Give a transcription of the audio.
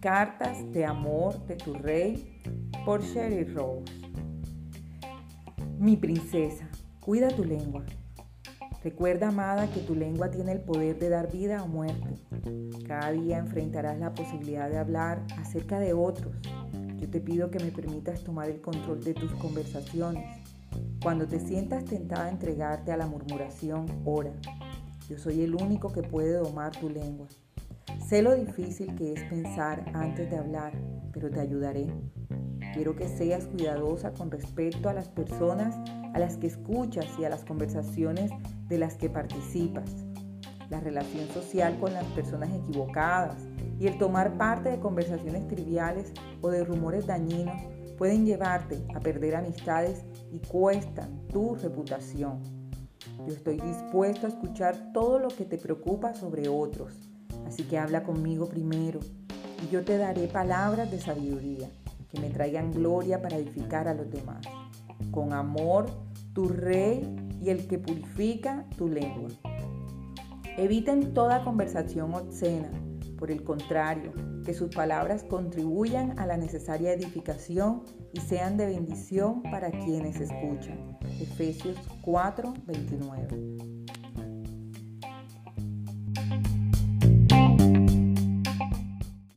Cartas de amor de tu rey por Sherry Rose. Mi princesa, cuida tu lengua. Recuerda, amada, que tu lengua tiene el poder de dar vida o muerte. Cada día enfrentarás la posibilidad de hablar acerca de otros. Yo te pido que me permitas tomar el control de tus conversaciones. Cuando te sientas tentada a entregarte a la murmuración, ora. Yo soy el único que puede domar tu lengua. Sé lo difícil que es pensar antes de hablar, pero te ayudaré. Quiero que seas cuidadosa con respecto a las personas a las que escuchas y a las conversaciones de las que participas. La relación social con las personas equivocadas y el tomar parte de conversaciones triviales o de rumores dañinos pueden llevarte a perder amistades y cuestan tu reputación. Yo estoy dispuesto a escuchar todo lo que te preocupa sobre otros, así que habla conmigo primero y yo te daré palabras de sabiduría que me traigan gloria para edificar a los demás. Con amor, tu rey y el que purifica tu lengua. Eviten toda conversación obscena. Por el contrario, que sus palabras contribuyan a la necesaria edificación y sean de bendición para quienes escuchan. Efesios 4, 29.